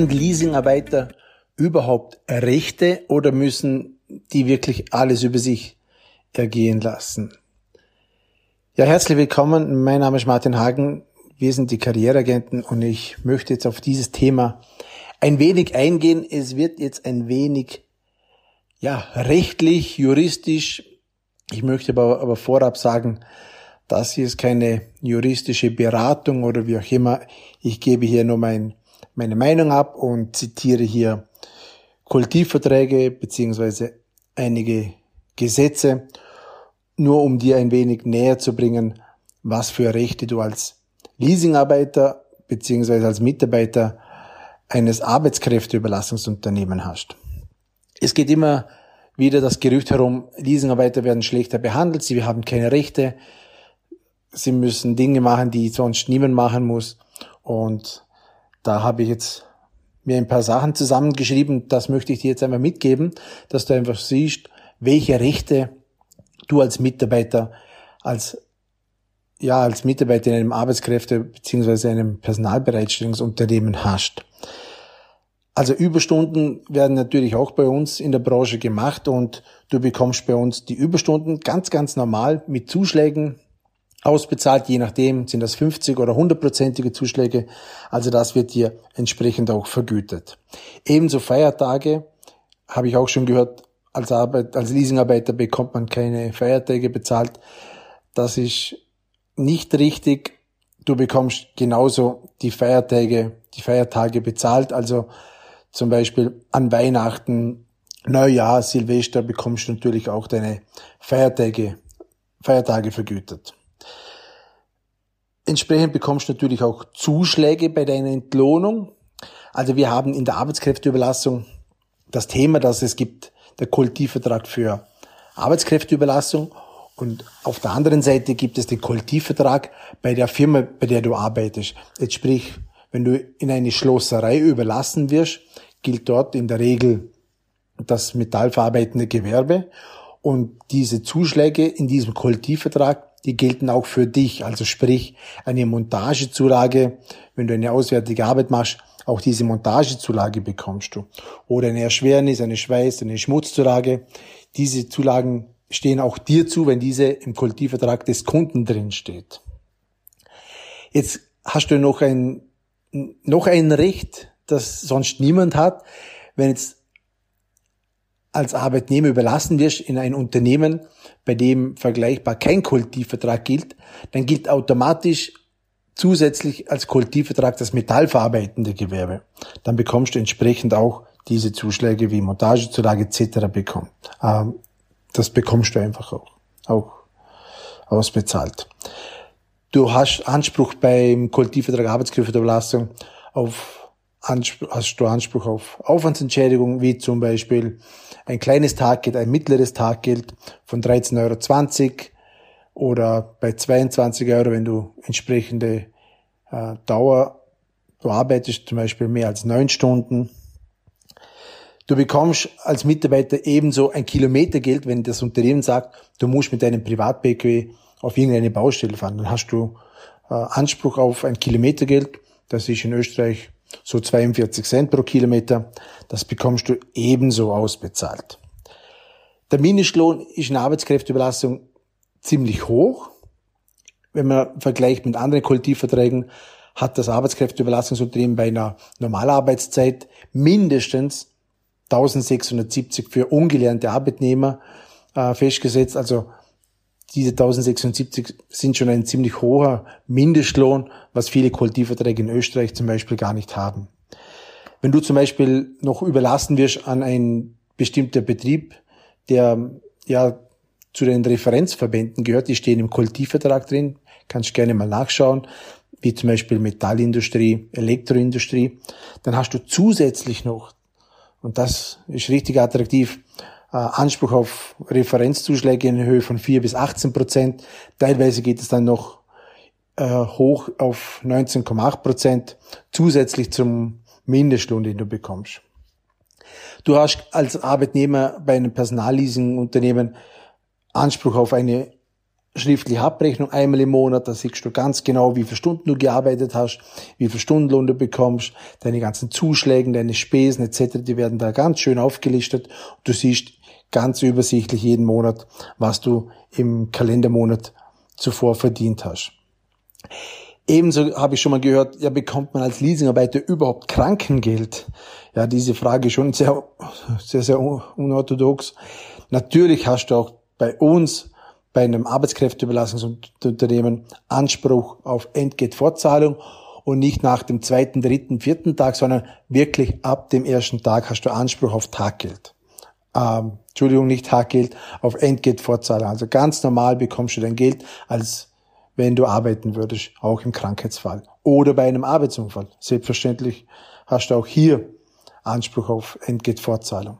Haben Leasingarbeiter überhaupt Rechte oder müssen die wirklich alles über sich ergehen lassen? Ja, herzlich willkommen. Mein Name ist Martin Hagen. Wir sind die Karriereagenten und ich möchte jetzt auf dieses Thema ein wenig eingehen. Es wird jetzt ein wenig, ja, rechtlich, juristisch. Ich möchte aber, aber vorab sagen, das hier ist keine juristische Beratung oder wie auch immer. Ich gebe hier nur mein, meine Meinung ab und zitiere hier Kultivverträge beziehungsweise einige Gesetze, nur um dir ein wenig näher zu bringen, was für Rechte du als Leasingarbeiter beziehungsweise als Mitarbeiter eines Arbeitskräfteüberlassungsunternehmens hast. Es geht immer wieder das Gerücht herum, Leasingarbeiter werden schlechter behandelt, sie haben keine Rechte, sie müssen Dinge machen, die sonst niemand machen muss. Und da habe ich jetzt mir ein paar Sachen zusammengeschrieben. Das möchte ich dir jetzt einmal mitgeben, dass du einfach siehst, welche Rechte du als Mitarbeiter, als ja, als Mitarbeiter in einem Arbeitskräfte- bzw. einem Personalbereitstellungsunternehmen hast. Also Überstunden werden natürlich auch bei uns in der Branche gemacht und du bekommst bei uns die Überstunden ganz, ganz normal mit Zuschlägen ausbezahlt, je nachdem sind das 50 oder 100-prozentige Zuschläge, also das wird dir entsprechend auch vergütet. Ebenso Feiertage, habe ich auch schon gehört, als, Arbeit, als Leasingarbeiter bekommt man keine Feiertage bezahlt. Das ist nicht richtig. Du bekommst genauso die Feiertage, die Feiertage bezahlt. Also zum Beispiel an Weihnachten, Neujahr, Silvester bekommst du natürlich auch deine Feiertage, Feiertage vergütet. Entsprechend bekommst du natürlich auch Zuschläge bei deiner Entlohnung. Also wir haben in der Arbeitskräfteüberlassung das Thema, dass es gibt der Kollektivvertrag für Arbeitskräfteüberlassung und auf der anderen Seite gibt es den Kollektivvertrag bei der Firma, bei der du arbeitest. Jetzt sprich, wenn du in eine Schlosserei überlassen wirst, gilt dort in der Regel das metallverarbeitende Gewerbe und diese Zuschläge in diesem Kollektivvertrag die gelten auch für dich. Also sprich, eine Montagezulage, wenn du eine auswärtige Arbeit machst, auch diese Montagezulage bekommst du. Oder eine Erschwernis, eine Schweiß, eine Schmutzzulage. Diese Zulagen stehen auch dir zu, wenn diese im Kollektivvertrag des Kunden drin steht. Jetzt hast du noch ein, noch ein Recht, das sonst niemand hat. Wenn jetzt als Arbeitnehmer überlassen wirst in ein Unternehmen, bei dem vergleichbar kein Kollektivvertrag gilt, dann gilt automatisch zusätzlich als Kollektivvertrag das metallverarbeitende Gewerbe. Dann bekommst du entsprechend auch diese Zuschläge wie Montagezulage etc. bekommen. Ähm, das bekommst du einfach auch, auch ausbezahlt. Du hast Anspruch beim Kollektivvertrag Arbeitskräfteüberlassung auf Anspruch, hast du Anspruch auf Aufwandsentschädigung, wie zum Beispiel ein kleines Taggeld, ein mittleres Taggeld von 13,20 Euro oder bei 22 Euro, wenn du entsprechende äh, Dauer, du arbeitest zum Beispiel mehr als neun Stunden. Du bekommst als Mitarbeiter ebenso ein Kilometergeld, wenn das Unternehmen sagt, du musst mit deinem Privat-PKW auf irgendeine Baustelle fahren. Dann hast du äh, Anspruch auf ein Kilometergeld. Das ist in Österreich so 42 Cent pro Kilometer. Das bekommst du ebenso ausbezahlt. Der Mindestlohn ist in Arbeitskräfteüberlassung ziemlich hoch. Wenn man vergleicht mit anderen Kollektivverträgen, hat das Arbeitskräfteüberlassungsunternehmen bei einer Normalarbeitszeit mindestens 1670 für ungelernte Arbeitnehmer äh, festgesetzt. Also diese 1076 sind schon ein ziemlich hoher Mindestlohn, was viele Kollektivverträge in Österreich zum Beispiel gar nicht haben. Wenn du zum Beispiel noch überlassen wirst an einen bestimmter Betrieb, der ja zu den Referenzverbänden gehört, die stehen im Kollektivvertrag drin, kannst gerne mal nachschauen, wie zum Beispiel Metallindustrie, Elektroindustrie, dann hast du zusätzlich noch, und das ist richtig attraktiv, Anspruch auf Referenzzuschläge in Höhe von 4 bis 18 Prozent. Teilweise geht es dann noch äh, hoch auf 19,8 Prozent zusätzlich zum Mindestlohn, den du bekommst. Du hast als Arbeitnehmer bei einem Personalleasingunternehmen Anspruch auf eine schriftliche Abrechnung einmal im Monat, da siehst du ganz genau, wie viele Stunden du gearbeitet hast, wie viel Stundenlohn du bekommst, deine ganzen Zuschläge, deine Spesen etc., die werden da ganz schön aufgelistet. Du siehst ganz übersichtlich jeden Monat, was du im Kalendermonat zuvor verdient hast. Ebenso habe ich schon mal gehört, ja, bekommt man als Leasingarbeiter überhaupt Krankengeld? Ja, diese Frage ist schon sehr, sehr, sehr unorthodox. Natürlich hast du auch bei uns, bei einem Arbeitskräfteüberlassungsunternehmen, Anspruch auf Entgeltfortzahlung und nicht nach dem zweiten, dritten, vierten Tag, sondern wirklich ab dem ersten Tag hast du Anspruch auf Taggeld. Ähm, Entschuldigung, nicht Taggeld, auf Entgeltfortzahlung. Also ganz normal bekommst du dein Geld als wenn du arbeiten würdest, auch im Krankheitsfall oder bei einem Arbeitsunfall. Selbstverständlich hast du auch hier Anspruch auf Entgeltfortzahlung.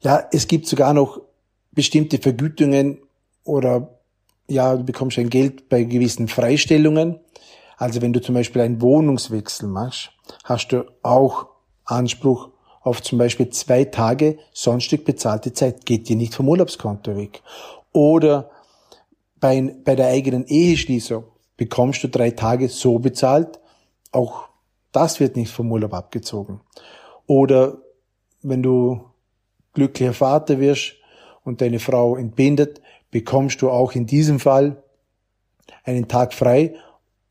Ja, es gibt sogar noch bestimmte Vergütungen oder ja, du bekommst ein Geld bei gewissen Freistellungen. Also wenn du zum Beispiel einen Wohnungswechsel machst, hast du auch Anspruch auf zum Beispiel zwei Tage sonstig bezahlte Zeit. Geht dir nicht vom Urlaubskonto weg. Oder bei, bei der eigenen Eheschließung bekommst du drei Tage so bezahlt, auch das wird nicht vom Urlaub abgezogen. Oder wenn du glücklicher Vater wirst und deine Frau entbindet, bekommst du auch in diesem Fall einen Tag frei,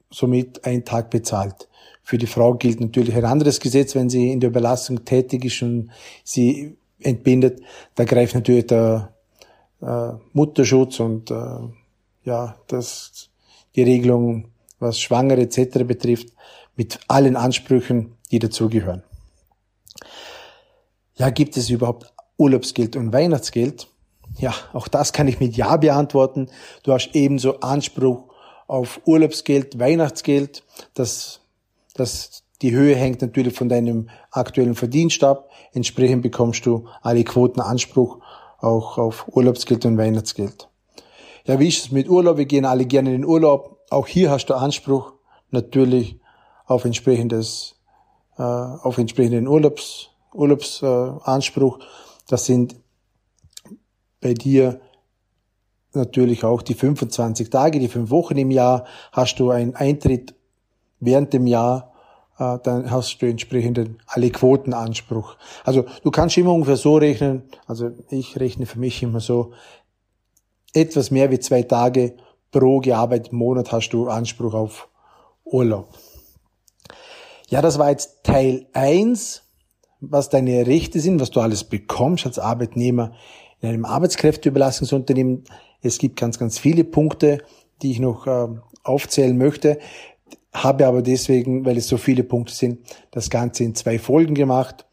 somit einen Tag bezahlt. Für die Frau gilt natürlich ein anderes Gesetz, wenn sie in der Überlassung tätig ist und sie entbindet. Da greift natürlich der äh, Mutterschutz und äh, ja, dass die Regelung, was Schwangere etc. betrifft, mit allen Ansprüchen, die dazugehören. Ja, gibt es überhaupt Urlaubsgeld und Weihnachtsgeld? Ja, auch das kann ich mit Ja beantworten. Du hast ebenso Anspruch auf Urlaubsgeld, Weihnachtsgeld. Das, das, die Höhe hängt natürlich von deinem aktuellen Verdienst ab. Entsprechend bekommst du alle Quoten Anspruch auch auf Urlaubsgeld und Weihnachtsgeld. Ja, wie ist es mit Urlaub? Wir gehen alle gerne in den Urlaub. Auch hier hast du Anspruch natürlich auf entsprechendes, äh, auf entsprechenden Urlaubs, Urlaubsanspruch. Äh, das sind bei dir natürlich auch die 25 Tage, die fünf Wochen im Jahr. Hast du einen Eintritt während dem Jahr, äh, dann hast du entsprechenden alle Quotenanspruch. Also du kannst immer ungefähr so rechnen, also ich rechne für mich immer so, etwas mehr wie zwei Tage pro gearbeiteten Monat hast du Anspruch auf Urlaub. Ja, das war jetzt Teil eins, was deine Rechte sind, was du alles bekommst als Arbeitnehmer in einem Arbeitskräfteüberlassungsunternehmen. Es gibt ganz, ganz viele Punkte, die ich noch äh, aufzählen möchte, habe aber deswegen, weil es so viele Punkte sind, das Ganze in zwei Folgen gemacht.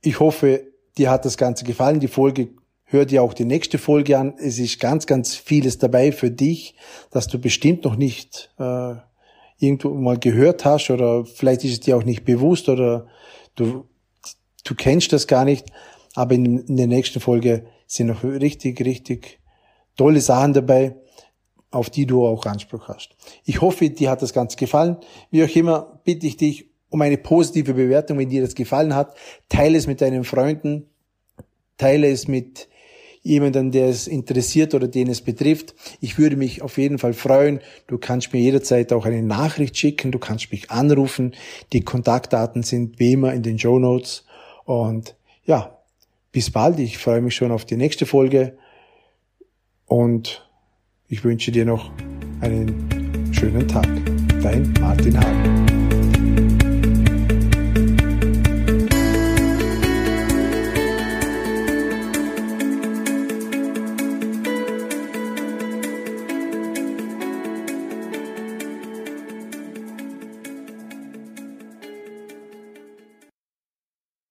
Ich hoffe, dir hat das Ganze gefallen. Die Folge Hör dir auch die nächste Folge an. Es ist ganz, ganz vieles dabei für dich, dass du bestimmt noch nicht äh, irgendwo mal gehört hast oder vielleicht ist es dir auch nicht bewusst oder du, du kennst das gar nicht. Aber in, in der nächsten Folge sind noch richtig, richtig tolle Sachen dabei, auf die du auch Anspruch hast. Ich hoffe, dir hat das Ganze gefallen. Wie auch immer bitte ich dich um eine positive Bewertung, wenn dir das gefallen hat. Teile es mit deinen Freunden, teile es mit jemanden, der es interessiert oder den es betrifft. Ich würde mich auf jeden Fall freuen. Du kannst mir jederzeit auch eine Nachricht schicken, du kannst mich anrufen. Die Kontaktdaten sind wie immer in den Show Notes. Und ja, bis bald. Ich freue mich schon auf die nächste Folge. Und ich wünsche dir noch einen schönen Tag. Dein Martin Hagen.